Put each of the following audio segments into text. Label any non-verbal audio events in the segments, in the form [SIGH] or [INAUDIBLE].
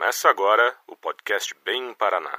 Começa agora o podcast Bem Paraná.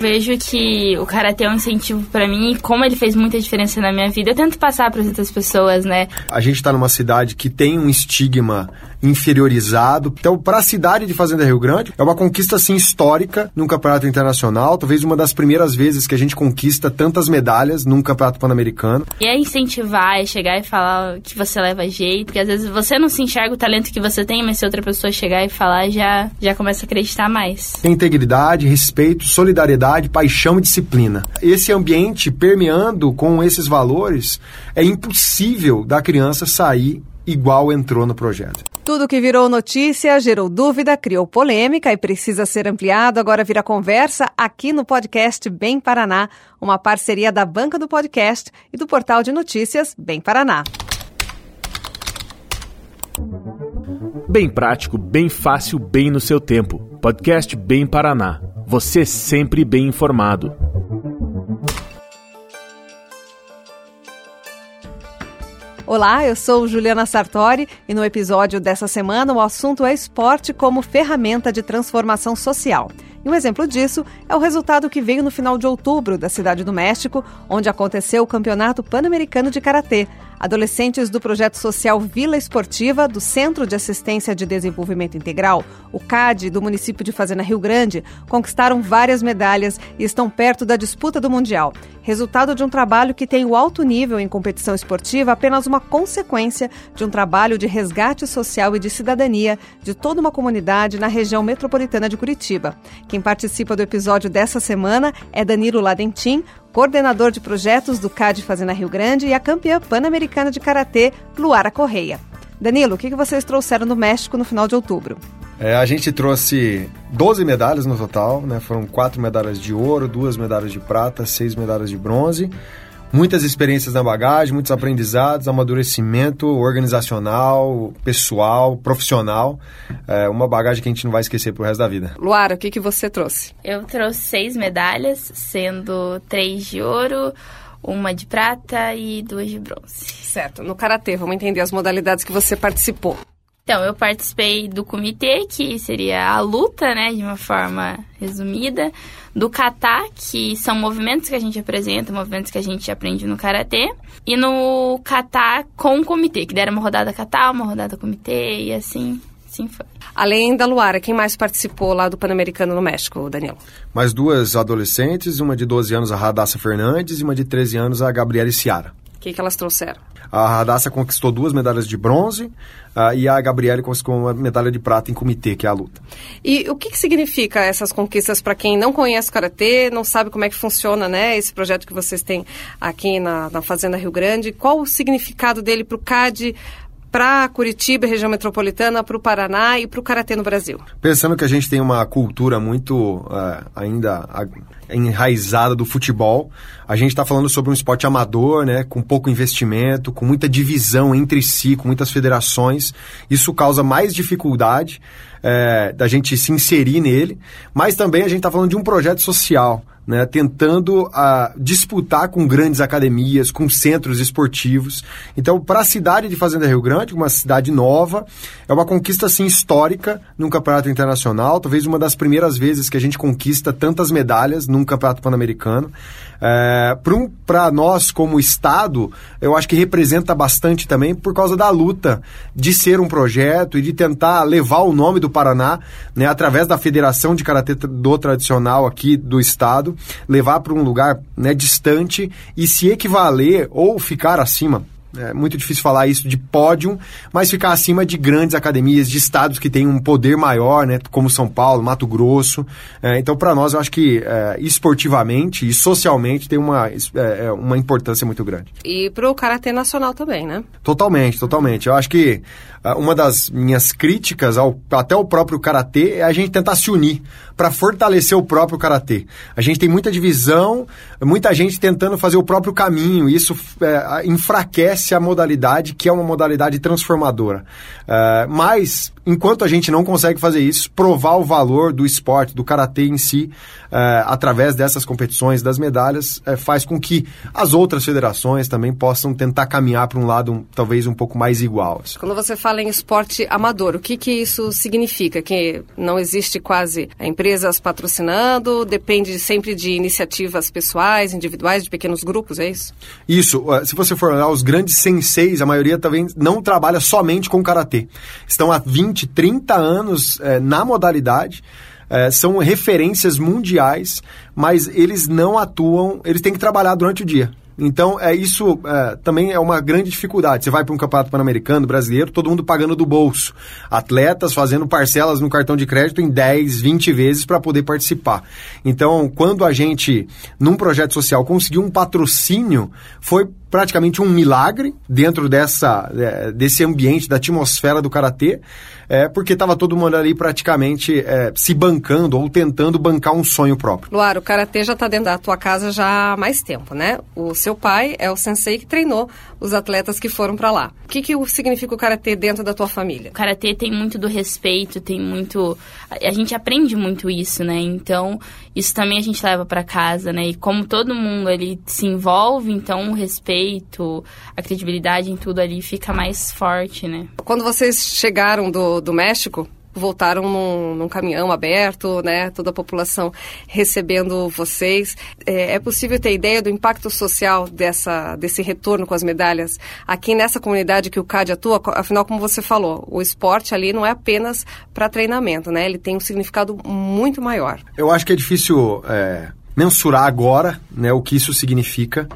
Vejo que o karatê é um incentivo para mim e como ele fez muita diferença na minha vida, eu tento passar para as outras pessoas, né? A gente está numa cidade que tem um estigma inferiorizado. Então, para a cidade de Fazenda Rio Grande, é uma conquista assim histórica num campeonato internacional, talvez uma das primeiras vezes que a gente conquista tantas medalhas num campeonato pan-americano. E é incentivar, é chegar e falar que você leva jeito, porque às vezes você não se enxerga o talento que você tem, mas se outra pessoa chegar e falar, já já começa a acreditar mais. Integridade, respeito, solidariedade, paixão e disciplina. Esse ambiente permeando com esses valores, é impossível da criança sair igual entrou no projeto. Tudo que virou notícia gerou dúvida, criou polêmica e precisa ser ampliado. Agora vira conversa aqui no podcast Bem Paraná, uma parceria da Banca do Podcast e do portal de notícias Bem Paraná. Bem prático, bem fácil, bem no seu tempo. Podcast Bem Paraná. Você sempre bem informado. Olá, eu sou Juliana Sartori e no episódio dessa semana o assunto é esporte como ferramenta de transformação social. E um exemplo disso é o resultado que veio no final de outubro da Cidade do México, onde aconteceu o Campeonato Pan-Americano de Karatê. Adolescentes do projeto social Vila Esportiva, do Centro de Assistência de Desenvolvimento Integral, o CAD, do município de Fazenda Rio Grande, conquistaram várias medalhas e estão perto da disputa do Mundial. Resultado de um trabalho que tem o alto nível em competição esportiva apenas uma consequência de um trabalho de resgate social e de cidadania de toda uma comunidade na região metropolitana de Curitiba. Quem participa do episódio dessa semana é Danilo Ladentim, coordenador de projetos do CAD Fazenda Rio Grande e a campeã pan-americana de karatê, Luara Correia. Danilo, o que vocês trouxeram do México no final de outubro? É, a gente trouxe 12 medalhas no total, né? Foram quatro medalhas de ouro, duas medalhas de prata, seis medalhas de bronze muitas experiências na bagagem, muitos aprendizados, amadurecimento organizacional, pessoal, profissional. É uma bagagem que a gente não vai esquecer pro resto da vida. Luara, o que, que você trouxe? Eu trouxe seis medalhas, sendo três de ouro, uma de prata e duas de bronze. Certo. No karatê, vamos entender as modalidades que você participou. Então, eu participei do comitê, que seria a luta, né, de uma forma resumida, do kata, que são movimentos que a gente apresenta, movimentos que a gente aprende no karatê, e no kata com o comitê, que deram uma rodada kata, uma rodada comitê e assim, assim foi. Além da Luara, quem mais participou lá do Pan-Americano no México, Daniel? Mais duas adolescentes, uma de 12 anos, a Radassa Fernandes, e uma de 13 anos, a Gabriela Ciara. O que, que elas trouxeram? A Radassa conquistou duas medalhas de bronze uh, e a Gabriele conseguiu uma medalha de prata em comitê, que é a luta. E o que, que significa essas conquistas para quem não conhece o Karatê, não sabe como é que funciona né, esse projeto que vocês têm aqui na, na Fazenda Rio Grande? Qual o significado dele para o CAD, para Curitiba, região metropolitana, para o Paraná e para o Karatê no Brasil? Pensando que a gente tem uma cultura muito uh, ainda enraizada do futebol. A gente está falando sobre um esporte amador, né, com pouco investimento, com muita divisão entre si, com muitas federações. Isso causa mais dificuldade é, da gente se inserir nele, mas também a gente está falando de um projeto social né, tentando uh, disputar com grandes academias, com centros esportivos. Então, para a cidade de Fazenda Rio Grande, uma cidade nova, é uma conquista assim histórica num campeonato internacional, talvez uma das primeiras vezes que a gente conquista tantas medalhas num campeonato pan-americano. É, para um, nós, como Estado, eu acho que representa bastante também por causa da luta de ser um projeto e de tentar levar o nome do Paraná, né, através da Federação de Karatê do Tradicional aqui do Estado, levar para um lugar né, distante e se equivaler ou ficar acima é muito difícil falar isso de pódio, mas ficar acima de grandes academias, de estados que têm um poder maior, né, como São Paulo, Mato Grosso. É, então, para nós, eu acho que é, esportivamente e socialmente tem uma, é, é uma importância muito grande. E para o Karatê Nacional também, né? Totalmente, totalmente. Eu acho que uma das minhas críticas ao, até o próprio Karatê é a gente tentar se unir para fortalecer o próprio Karatê. A gente tem muita divisão, muita gente tentando fazer o próprio caminho, e isso é, enfraquece a modalidade, que é uma modalidade transformadora. Uh, mas, enquanto a gente não consegue fazer isso, provar o valor do esporte, do karatê em si, uh, através dessas competições, das medalhas, uh, faz com que as outras federações também possam tentar caminhar para um lado um, talvez um pouco mais igual. Assim. Quando você fala em esporte amador, o que, que isso significa? Que não existe quase empresas patrocinando, depende sempre de iniciativas pessoais, individuais, de pequenos grupos, é isso? Isso. Se você for olhar os grandes senseis, a maioria também não trabalha somente com karatê. Estão há 20, 30 anos é, na modalidade. É, são referências mundiais, mas eles não atuam, eles têm que trabalhar durante o dia. Então, é isso é, também é uma grande dificuldade. Você vai para um campeonato pan-americano, brasileiro, todo mundo pagando do bolso. Atletas fazendo parcelas no cartão de crédito em 10, 20 vezes para poder participar. Então, quando a gente, num projeto social, conseguiu um patrocínio, foi praticamente um milagre dentro dessa, é, desse ambiente, da atmosfera do Karatê, é, porque estava todo mundo ali praticamente é, se bancando ou tentando bancar um sonho próprio. Luar, o Karatê já está dentro da tua casa já há mais tempo, né? O seu pai é o sensei que treinou os atletas que foram para lá. O que, que significa o Karatê dentro da tua família? O Karatê tem muito do respeito, tem muito... A gente aprende muito isso, né? Então, isso também a gente leva para casa, né? E como todo mundo ali se envolve, então o respeito a credibilidade em tudo ali fica mais forte, né? Quando vocês chegaram do, do México, voltaram num, num, caminhão aberto, né? Toda a população recebendo vocês. É, é, possível ter ideia do impacto social dessa, desse retorno com as medalhas aqui nessa comunidade que o CAD atua? Afinal, como você falou, o esporte ali não é apenas para treinamento, né? Ele tem um significado muito maior. Eu acho que é difícil é, mensurar agora, né? O que isso significa.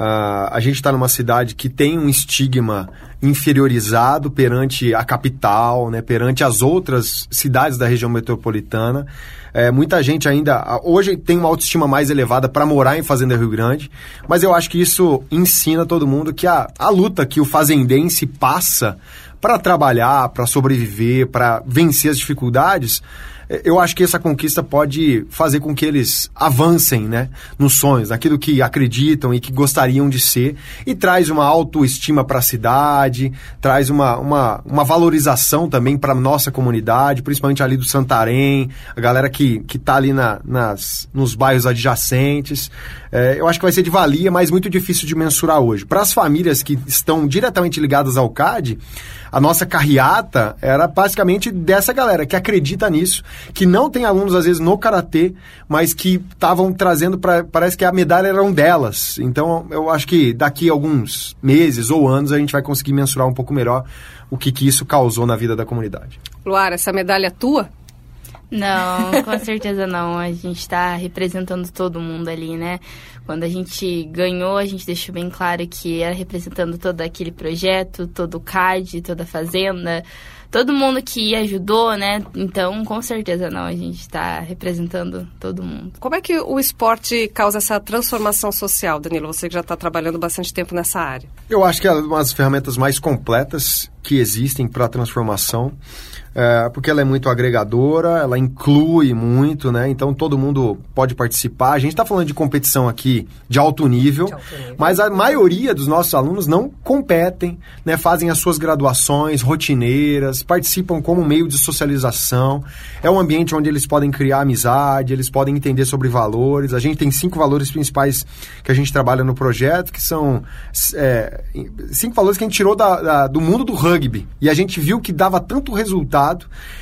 Uh, a gente está numa cidade que tem um estigma inferiorizado perante a capital, né, perante as outras cidades da região metropolitana. É, muita gente ainda hoje tem uma autoestima mais elevada para morar em Fazenda Rio Grande, mas eu acho que isso ensina todo mundo que a, a luta que o fazendense passa para trabalhar, para sobreviver, para vencer as dificuldades, eu acho que essa conquista pode fazer com que eles avancem, né, nos sonhos, naquilo que acreditam e que gostariam de ser, e traz uma autoestima para a cidade, traz uma, uma, uma valorização também para nossa comunidade, principalmente ali do Santarém, a galera que, que tá ali na, nas, nos bairros adjacentes. É, eu acho que vai ser de valia, mas muito difícil de mensurar hoje. Para as famílias que estão diretamente ligadas ao CAD, a nossa carreata era basicamente dessa galera que acredita nisso, que não tem alunos às vezes no karatê, mas que estavam trazendo para parece que a medalha era um delas. Então eu acho que daqui a alguns meses ou anos a gente vai conseguir mensurar um pouco melhor o que, que isso causou na vida da comunidade. Luara, essa medalha é tua? Não, com certeza não. A gente está representando todo mundo ali, né? Quando a gente ganhou, a gente deixou bem claro que era representando todo aquele projeto, todo o CAD, toda a fazenda, todo mundo que ajudou, né? Então, com certeza não, a gente está representando todo mundo. Como é que o esporte causa essa transformação social, Danilo? Você que já está trabalhando bastante tempo nessa área. Eu acho que é uma das ferramentas mais completas que existem para a transformação é, porque ela é muito agregadora, ela inclui muito, né? Então todo mundo pode participar. A gente está falando de competição aqui de alto, nível, de alto nível, mas a maioria dos nossos alunos não competem, né? Fazem as suas graduações rotineiras, participam como meio de socialização. É um ambiente onde eles podem criar amizade, eles podem entender sobre valores. A gente tem cinco valores principais que a gente trabalha no projeto, que são é, cinco valores que a gente tirou da, da, do mundo do rugby. E a gente viu que dava tanto resultado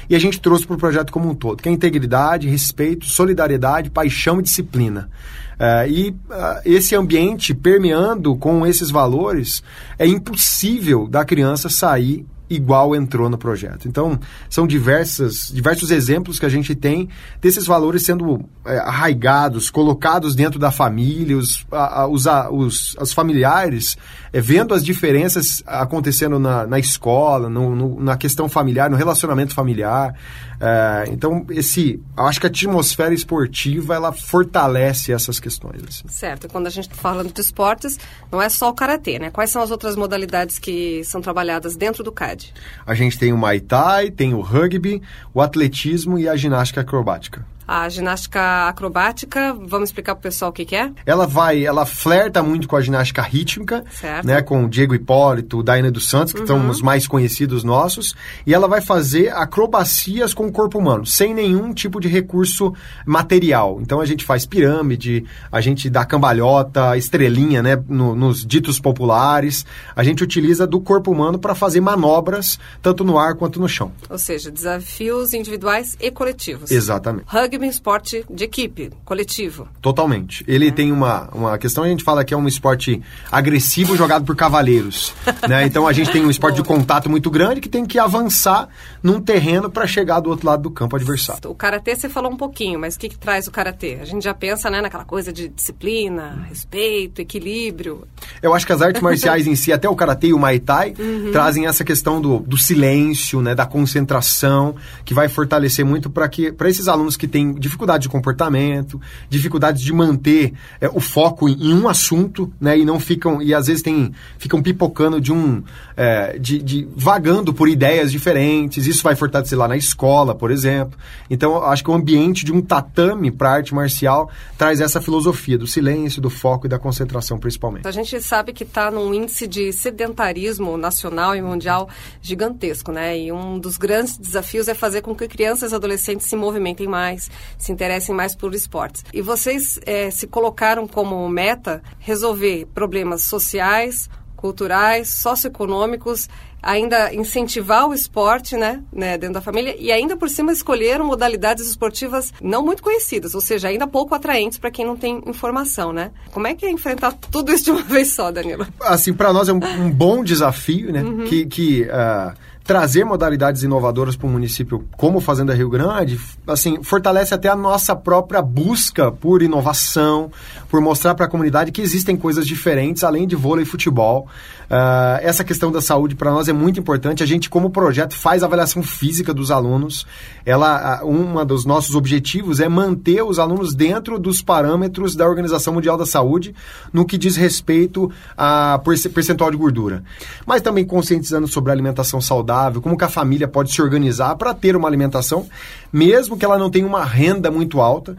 e a gente trouxe para o projeto como um todo, que é integridade, respeito, solidariedade, paixão e disciplina. Uh, e uh, esse ambiente permeando com esses valores, é impossível da criança sair igual entrou no projeto. Então, são diversas, diversos exemplos que a gente tem desses valores sendo é, arraigados, colocados dentro da família, os, a, a, os, os familiares é, vendo as diferenças acontecendo na, na escola, no, no, na questão familiar, no relacionamento familiar. É, então, esse, acho que a atmosfera esportiva ela fortalece essas questões. Assim. Certo. Quando a gente está falando de esportes, não é só o karatê, né? Quais são as outras modalidades que são trabalhadas dentro do CAD? A gente tem o Muay Thai, tem o rugby, o atletismo e a ginástica acrobática. A ginástica acrobática, vamos explicar para o pessoal o que, que, é? Ela vai, ela flerta muito com a ginástica rítmica, certo. né, com o Diego Hipólito, o Daina dos Santos, que uhum. são os mais conhecidos nossos, e ela vai fazer acrobacias com o corpo humano, sem nenhum tipo de recurso material. Então a gente faz pirâmide, a gente dá cambalhota, estrelinha, né, no, nos ditos populares. A gente utiliza do corpo humano para fazer manobras tanto no ar quanto no chão. Ou seja, desafios individuais e coletivos. Exatamente. Rugby é um esporte de equipe, coletivo. Totalmente. Ele é. tem uma, uma questão, a gente fala que é um esporte agressivo jogado por cavaleiros. [LAUGHS] né? Então a gente tem um esporte de contato muito grande que tem que avançar num terreno para chegar do outro lado do campo adversário. O karatê você falou um pouquinho, mas o que, que traz o karatê? A gente já pensa né, naquela coisa de disciplina, respeito, equilíbrio. Eu acho que as artes marciais em si, até o karatê e o muay thai, uhum. trazem essa questão do, do silêncio, né, da concentração, que vai fortalecer muito para que para esses alunos que têm dificuldade de comportamento, dificuldade de manter é, o foco em, em, um assunto, né, e não ficam e às vezes tem, ficam pipocando de um é, de, de vagando por ideias diferentes. Isso vai fortalecer lá na escola, por exemplo. Então, acho que o ambiente de um tatame para arte marcial traz essa filosofia do silêncio, do foco e da concentração, principalmente. A gente sabe que está num índice de sedentarismo nacional e mundial gigantesco, né? E um dos grandes desafios é fazer com que crianças e adolescentes se movimentem mais, se interessem mais por esportes. E vocês é, se colocaram como meta resolver problemas sociais, culturais, socioeconômicos, ainda incentivar o esporte, né, né, dentro da família e ainda por cima escolheram modalidades esportivas não muito conhecidas, ou seja, ainda pouco atraentes para quem não tem informação, né? Como é que é enfrentar tudo isso de uma [LAUGHS] vez só, Danilo? Assim, para nós é um, um, bom desafio, né? Uhum. Que, que uh trazer modalidades inovadoras para o município como Fazenda Rio Grande, assim, fortalece até a nossa própria busca por inovação, por mostrar para a comunidade que existem coisas diferentes além de vôlei e futebol. Uh, essa questão da saúde para nós é muito importante. A gente, como projeto, faz avaliação física dos alunos. Ela, uma dos nossos objetivos é manter os alunos dentro dos parâmetros da Organização Mundial da Saúde no que diz respeito a percentual de gordura. Mas também conscientizando sobre a alimentação saudável, como que a família pode se organizar para ter uma alimentação, mesmo que ela não tenha uma renda muito alta.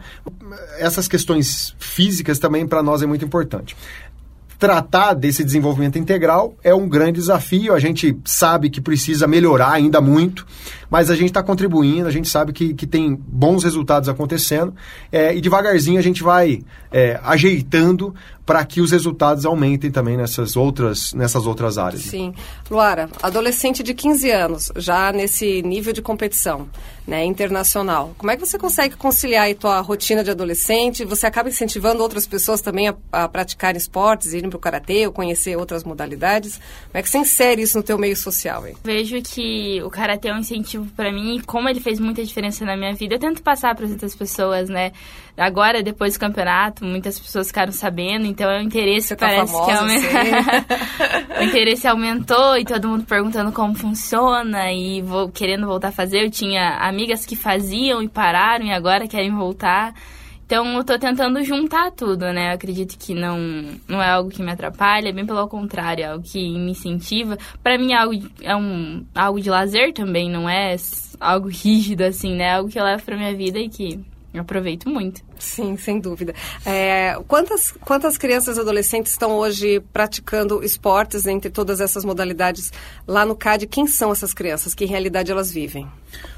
Essas questões físicas também para nós é muito importante tratar desse desenvolvimento integral é um grande desafio. A gente sabe que precisa melhorar ainda muito, mas a gente está contribuindo, a gente sabe que, que tem bons resultados acontecendo é, e devagarzinho a gente vai é, ajeitando para que os resultados aumentem também nessas outras, nessas outras áreas. Sim. Luara, adolescente de 15 anos, já nesse nível de competição né, internacional, como é que você consegue conciliar a tua rotina de adolescente? Você acaba incentivando outras pessoas também a, a praticar esportes, irem para o karatê ou conhecer outras modalidades? Como é que você insere isso no teu meio social? Hein? Vejo que o karatê é um incentivo para mim e como ele fez muita diferença na minha vida, eu tento passar para as outras pessoas, né? Agora, depois do campeonato, muitas pessoas ficaram sabendo, então é o interesse Você tá parece famosa, que aumentou. [LAUGHS] o interesse aumentou e todo mundo perguntando como funciona e vou querendo voltar a fazer. Eu tinha amigas que faziam e pararam e agora querem voltar. Então, eu tô tentando juntar tudo, né? Eu acredito que não, não é algo que me atrapalha, bem pelo contrário, é algo que me incentiva. Para mim, é algo, é um, algo de lazer também, não é algo rígido, assim, né? É algo que eu levo pra minha vida e que eu aproveito muito. Sim, sem dúvida. É, quantas, quantas crianças e adolescentes estão hoje praticando esportes entre todas essas modalidades lá no CAD? Quem são essas crianças? Que realidade elas vivem?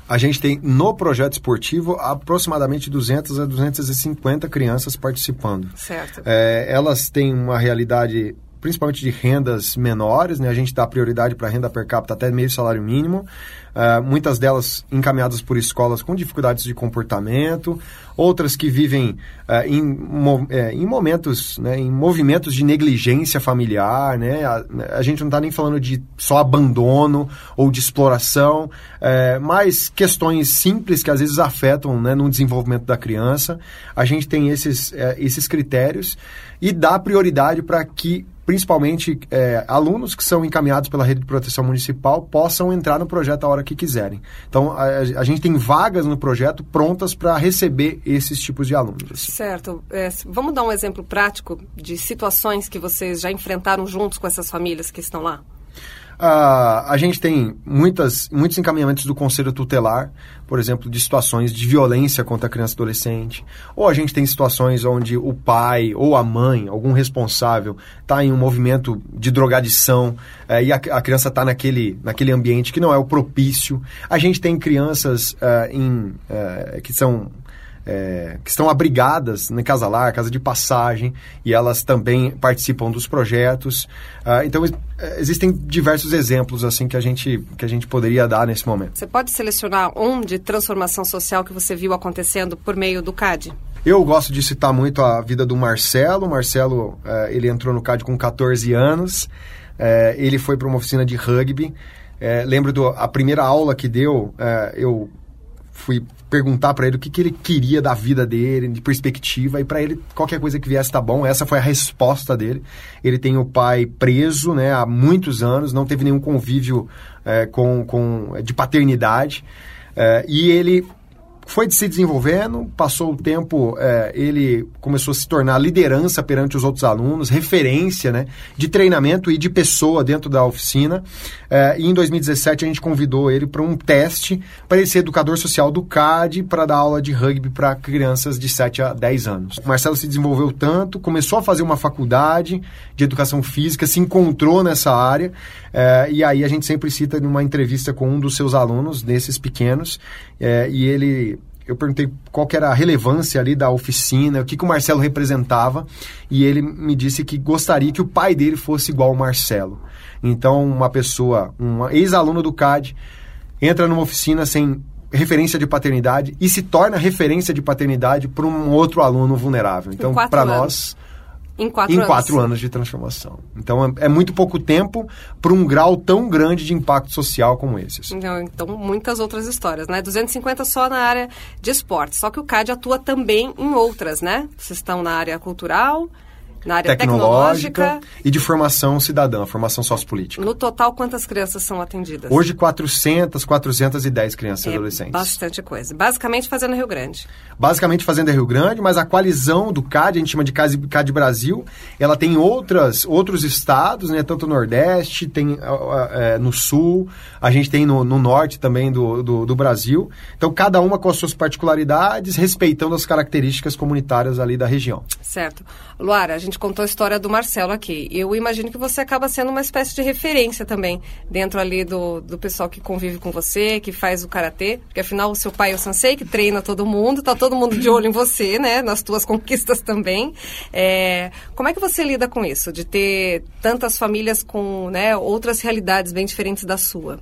A gente tem no projeto esportivo aproximadamente 200 a 250 crianças participando. Certo. É, elas têm uma realidade principalmente de rendas menores, né? A gente dá prioridade para renda per capita até meio salário mínimo. Uh, muitas delas encaminhadas por escolas com dificuldades de comportamento, outras que vivem uh, em, mo é, em momentos, né, em movimentos de negligência familiar, né? A, a gente não está nem falando de só abandono ou de exploração, é, mas questões simples que às vezes afetam né, no desenvolvimento da criança. A gente tem esses, é, esses critérios e dá prioridade para que principalmente é, alunos que são encaminhados pela rede de proteção municipal possam entrar no projeto a hora que quiserem. Então, a, a gente tem vagas no projeto prontas para receber esses tipos de alunos. Assim. Certo. É, vamos dar um exemplo prático de situações que vocês já enfrentaram juntos com essas famílias que estão lá? Uh, a gente tem muitas, muitos encaminhamentos do Conselho Tutelar, por exemplo, de situações de violência contra a criança e adolescente. Ou a gente tem situações onde o pai ou a mãe, algum responsável, está em um movimento de drogadição uh, e a, a criança está naquele, naquele ambiente que não é o propício. A gente tem crianças uh, em, que são é, que estão abrigadas na Casa Lar, Casa de Passagem, e elas também participam dos projetos. Uh, então, é, existem diversos exemplos assim que a, gente, que a gente poderia dar nesse momento. Você pode selecionar um de transformação social que você viu acontecendo por meio do CAD? Eu gosto de citar muito a vida do Marcelo. O Marcelo, uh, ele entrou no CAD com 14 anos. Uh, ele foi para uma oficina de rugby. lembro da primeira aula que deu, eu fui perguntar para ele o que, que ele queria da vida dele, de perspectiva, e para ele qualquer coisa que viesse tá bom. Essa foi a resposta dele. Ele tem o pai preso né, há muitos anos, não teve nenhum convívio é, com, com, de paternidade. É, e ele foi se desenvolvendo, passou o tempo, é, ele começou a se tornar liderança perante os outros alunos, referência né, de treinamento e de pessoa dentro da oficina. É, e em 2017 a gente convidou ele para um teste para ele ser educador social do CAD para dar aula de rugby para crianças de 7 a 10 anos. O Marcelo se desenvolveu tanto, começou a fazer uma faculdade de educação física, se encontrou nessa área é, e aí a gente sempre cita numa entrevista com um dos seus alunos, desses pequenos, é, e ele eu perguntei qual era a relevância ali da oficina, o que, que o Marcelo representava, e ele me disse que gostaria que o pai dele fosse igual ao Marcelo. Então, uma pessoa, um ex-aluno do CAD, entra numa oficina sem referência de paternidade e se torna referência de paternidade para um outro aluno vulnerável. Então, para nós em quatro, em anos. quatro anos de transformação. Então é, é muito pouco tempo para um grau tão grande de impacto social como esse. Assim. Então, então, muitas outras histórias, né? 250 só na área de esporte. Só que o CAD atua também em outras, né? Vocês estão na área cultural, na área tecnológica, tecnológica, e de formação cidadã, formação sociopolítica. No total, quantas crianças são atendidas? Hoje, 400, 410 crianças é e adolescentes. bastante coisa. Basicamente Fazenda Rio Grande. Basicamente Fazenda Rio Grande, mas a coalizão do CAD, a gente chama de CAD Brasil, ela tem outras, outros estados, né, tanto no Nordeste, tem é, no Sul, a gente tem no, no Norte também do, do, do Brasil. Então, cada uma com as suas particularidades, respeitando as características comunitárias ali da região. Certo. Luara, a gente contou a história do Marcelo aqui. Eu imagino que você acaba sendo uma espécie de referência também dentro ali do, do pessoal que convive com você, que faz o karatê, porque afinal o seu pai é o sensei, que treina todo mundo, tá todo mundo de olho em você, né, nas tuas conquistas também. É, como é que você lida com isso, de ter tantas famílias com, né, outras realidades bem diferentes da sua?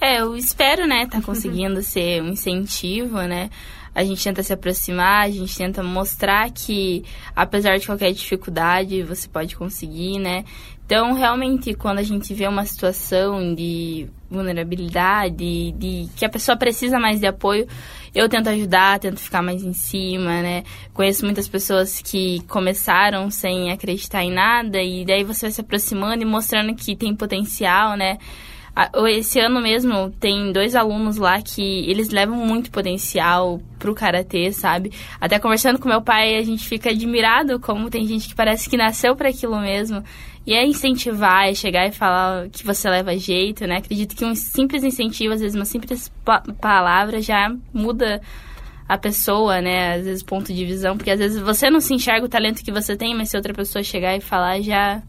É, eu espero, né, tá conseguindo ser um incentivo, né, a gente tenta se aproximar, a gente tenta mostrar que, apesar de qualquer dificuldade, você pode conseguir, né? Então, realmente, quando a gente vê uma situação de vulnerabilidade, de que a pessoa precisa mais de apoio, eu tento ajudar, tento ficar mais em cima, né? Conheço muitas pessoas que começaram sem acreditar em nada e daí você vai se aproximando e mostrando que tem potencial, né? Esse ano mesmo tem dois alunos lá que eles levam muito potencial pro karatê, sabe? Até conversando com meu pai, a gente fica admirado como tem gente que parece que nasceu para aquilo mesmo. E é incentivar, é chegar e falar que você leva jeito, né? Acredito que um simples incentivo, às vezes uma simples pa palavra já muda a pessoa, né? Às vezes ponto de visão, porque às vezes você não se enxerga o talento que você tem, mas se outra pessoa chegar e falar, já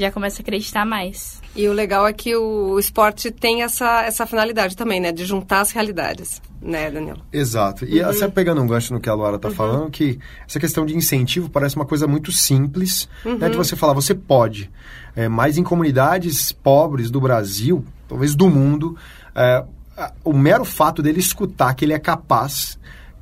já começa a acreditar mais. E o legal é que o esporte tem essa, essa finalidade também, né? De juntar as realidades, né, Danilo? Exato. E uhum. sempre pegando um gancho no que a Laura está uhum. falando, que essa questão de incentivo parece uma coisa muito simples, uhum. né? De você falar, você pode. É, mas em comunidades pobres do Brasil, talvez do mundo, é, o mero fato dele escutar que ele é capaz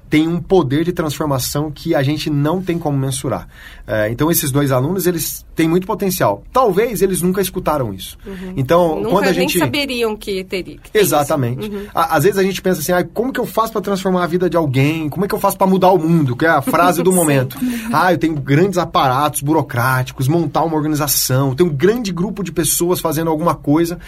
tem um poder de transformação que a gente não tem como mensurar. É, então, esses dois alunos, eles têm muito potencial. Talvez eles nunca escutaram isso. Uhum. Então, nunca quando a gente... nem saberiam que teria. Que Exatamente. Uhum. Às vezes a gente pensa assim, ah, como que eu faço para transformar a vida de alguém? Como é que eu faço para mudar o mundo? Que é a frase do [LAUGHS] momento. ah, eu tenho grandes aparatos burocráticos, montar uma organização, tenho um grande grupo de pessoas fazendo alguma coisa.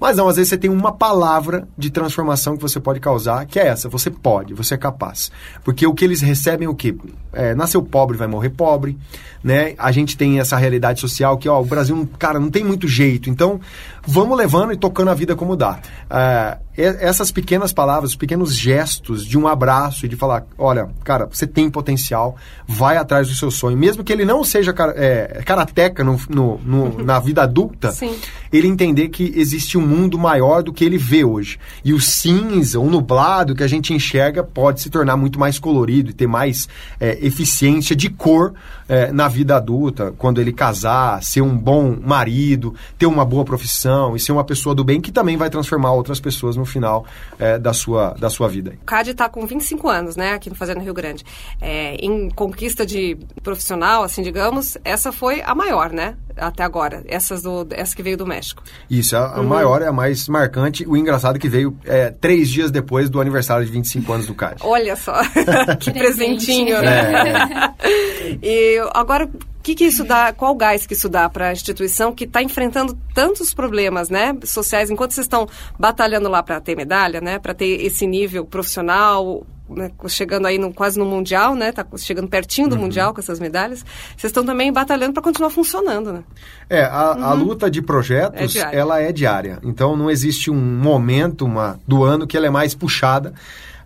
Mas não, às vezes você tem uma palavra de transformação que você pode causar, que é essa, você pode, você é capaz. Porque o que eles recebem é o quê? É, nasceu pobre, vai morrer pobre. Né? A gente tem essa realidade social que, ó, o Brasil, cara, não tem muito jeito. Então, vamos levando e tocando a vida como dá. É, essas pequenas palavras, os pequenos gestos de um abraço e de falar, olha, cara, você tem potencial, vai atrás do seu sonho. Mesmo que ele não seja é, karateca no, no, no, [LAUGHS] na vida adulta, Sim. ele entender que existe um mundo maior do que ele vê hoje. E o cinza, o nublado que a gente enxerga pode se tornar muito mais colorido e ter mais é, eficiência de cor é, na vida adulta, quando ele casar, ser um bom marido, ter uma boa profissão e ser uma pessoa do bem que também vai transformar outras pessoas no final é, da, sua, da sua vida. O CAD está com 25 anos, né, aqui no Fazenda Rio Grande. É, em conquista de profissional, assim, digamos, essa foi a maior, né, até agora, essas do, essa que veio do México. Isso, a, a uhum. maior é a mais marcante. O engraçado é que veio é, três dias depois do aniversário de 25 anos do CAD. Olha só, [LAUGHS] que presentinho, né? É. [LAUGHS] e agora que, que isso dá, qual gás que isso dá para a instituição que está enfrentando tantos problemas né, sociais, enquanto vocês estão batalhando lá para ter medalha, né, para ter esse nível profissional, né, chegando aí no, quase no Mundial, né? Tá chegando pertinho do uhum. Mundial com essas medalhas. Vocês estão também batalhando para continuar funcionando, né? É, a, uhum. a luta de projetos, é ela é diária. Então, não existe um momento uma, do ano que ela é mais puxada.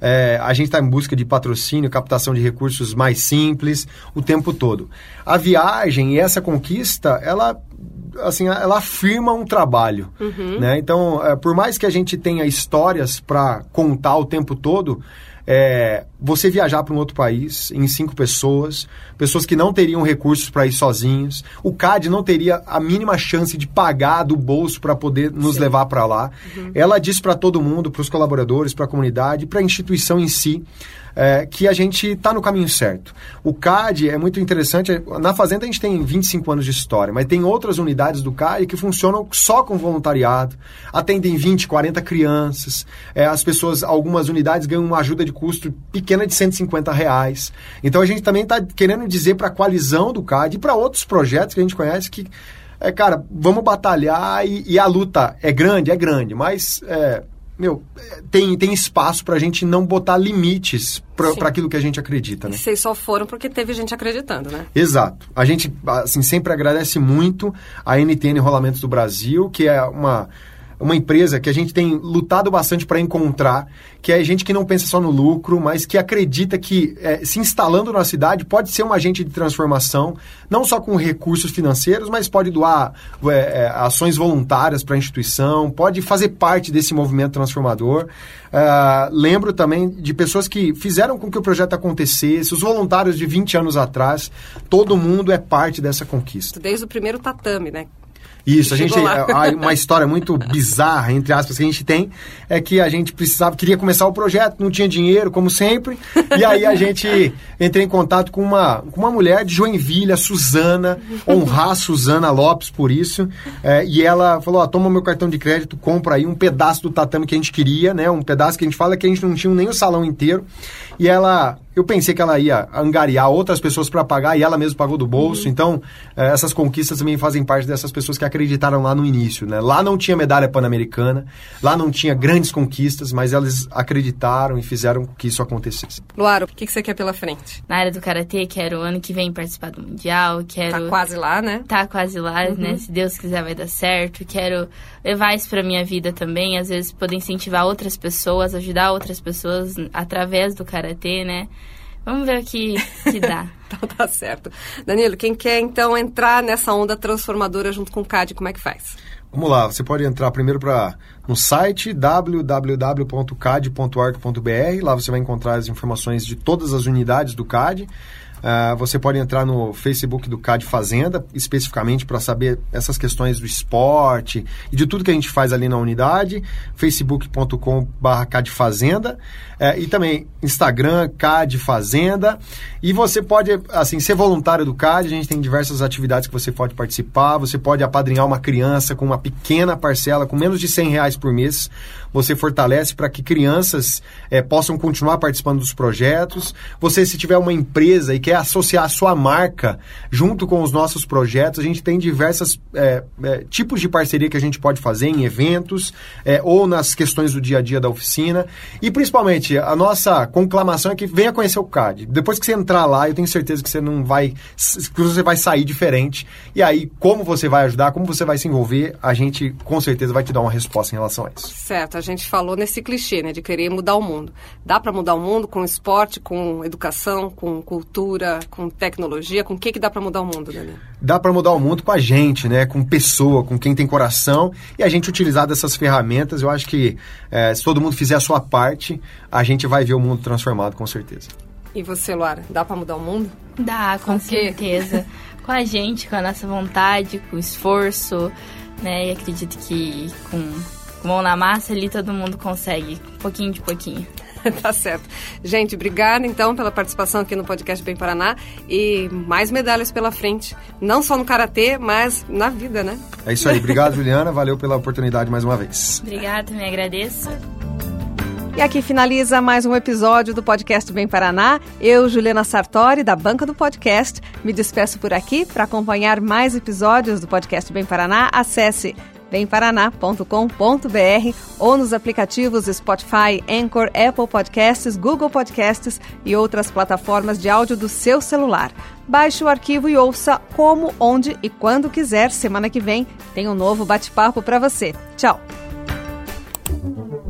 É, a gente está em busca de patrocínio, captação de recursos mais simples o tempo todo. A viagem e essa conquista, ela assim, ela afirma um trabalho, uhum. né? Então, é, por mais que a gente tenha histórias para contar o tempo todo, é, você viajar para um outro país em cinco pessoas, pessoas que não teriam recursos para ir sozinhos, o CAD não teria a mínima chance de pagar do bolso para poder nos Sim. levar para lá. Uhum. Ela diz para todo mundo, para os colaboradores, para a comunidade, para a instituição em si, é, que a gente está no caminho certo. O CAD é muito interessante. Na Fazenda a gente tem 25 anos de história, mas tem outras unidades do CAD que funcionam só com voluntariado, atendem 20, 40 crianças. É, as pessoas, algumas unidades ganham uma ajuda de custo pequena de 150 reais. Então a gente também está querendo dizer para a coalizão do CAD e para outros projetos que a gente conhece que é, cara, vamos batalhar e, e, a luta é grande, é grande, mas é, meu, tem, tem espaço para a gente não botar limites para aquilo que a gente acredita, né? E vocês só foram porque teve gente acreditando, né? Exato. A gente, assim, sempre agradece muito a NTN Rolamentos do Brasil, que é uma uma empresa que a gente tem lutado bastante para encontrar, que é gente que não pensa só no lucro, mas que acredita que é, se instalando na cidade pode ser um agente de transformação, não só com recursos financeiros, mas pode doar é, é, ações voluntárias para a instituição, pode fazer parte desse movimento transformador. Uh, lembro também de pessoas que fizeram com que o projeto acontecesse, os voluntários de 20 anos atrás, todo mundo é parte dessa conquista. Desde o primeiro tatame, né? Isso, a gente. uma história muito bizarra, entre aspas, que a gente tem, é que a gente precisava, queria começar o projeto, não tinha dinheiro, como sempre. E aí a gente entrei em contato com uma, com uma mulher de Joinville, a Suzana, honrar a Suzana Lopes por isso. É, e ela falou: ó, toma meu cartão de crédito, compra aí um pedaço do tatame que a gente queria, né? Um pedaço que a gente fala que a gente não tinha nem o salão inteiro. E ela eu pensei que ela ia angariar outras pessoas para pagar e ela mesma pagou do bolso. Uhum. Então, eh, essas conquistas também fazem parte dessas pessoas que acreditaram lá no início. Né? Lá não tinha medalha pan-americana, lá não tinha grandes conquistas, mas elas acreditaram e fizeram que isso acontecesse. Luaro, o que, que você quer pela frente? Na área do karatê, quero ano que vem participar do mundial, quero. Tá quase lá, né? Tá quase lá, uhum. né? Se Deus quiser vai dar certo. Quero levar isso para minha vida também, às vezes poder incentivar outras pessoas, ajudar outras pessoas através do karatê, né? Vamos ver o que, que dá. [LAUGHS] então tá certo. Danilo, quem quer então entrar nessa onda transformadora junto com o CAD, como é que faz? Vamos lá, você pode entrar primeiro para no site www.cad.org.br. Lá você vai encontrar as informações de todas as unidades do CAD. Uh, você pode entrar no Facebook do CAD Fazenda, especificamente para saber essas questões do esporte e de tudo que a gente faz ali na unidade, facebook.com.br CAD Fazenda, uh, e também Instagram, CAD Fazenda. E você pode, assim, ser voluntário do CAD, a gente tem diversas atividades que você pode participar, você pode apadrinhar uma criança com uma pequena parcela, com menos de 100 reais por mês, você fortalece para que crianças uh, possam continuar participando dos projetos. Você, se tiver uma empresa e quer quer associar a sua marca junto com os nossos projetos, a gente tem diversos é, é, tipos de parceria que a gente pode fazer em eventos é, ou nas questões do dia a dia da oficina. E principalmente, a nossa conclamação é que venha conhecer o CAD. Depois que você entrar lá, eu tenho certeza que você não vai. que você vai sair diferente. E aí, como você vai ajudar, como você vai se envolver, a gente com certeza vai te dar uma resposta em relação a isso. Certo, a gente falou nesse clichê, né, de querer mudar o mundo. Dá para mudar o mundo com esporte, com educação, com cultura, com tecnologia? Com o que, que dá para mudar o mundo, Daniel? Dá para mudar o mundo com a gente, né? Com pessoa, com quem tem coração. E a gente utilizar dessas ferramentas, eu acho que é, se todo mundo fizer a sua parte, a gente vai ver o mundo transformado, com certeza. E você, Luara, dá para mudar o mundo? Dá, com, com certeza. com a gente, com a nossa vontade, com o esforço, né? E acredito que com mão na massa ali todo mundo consegue, pouquinho de pouquinho. [LAUGHS] tá certo. Gente, obrigada então pela participação aqui no podcast Bem Paraná e mais medalhas pela frente, não só no karatê, mas na vida, né? É isso aí. Obrigado, Juliana. Valeu pela oportunidade mais uma vez. Obrigada, me agradeço. E aqui finaliza mais um episódio do podcast Bem Paraná. Eu, Juliana Sartori, da banca do podcast, me despeço por aqui. Para acompanhar mais episódios do podcast Bem Paraná, acesse bemparaná.com.br ou nos aplicativos Spotify, Anchor, Apple Podcasts, Google Podcasts e outras plataformas de áudio do seu celular. Baixe o arquivo e ouça como, onde e quando quiser. Semana que vem tem um novo bate-papo para você. Tchau.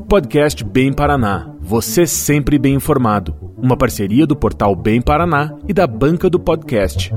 Podcast Bem Paraná. Você sempre bem informado. Uma parceria do portal Bem Paraná e da banca do podcast.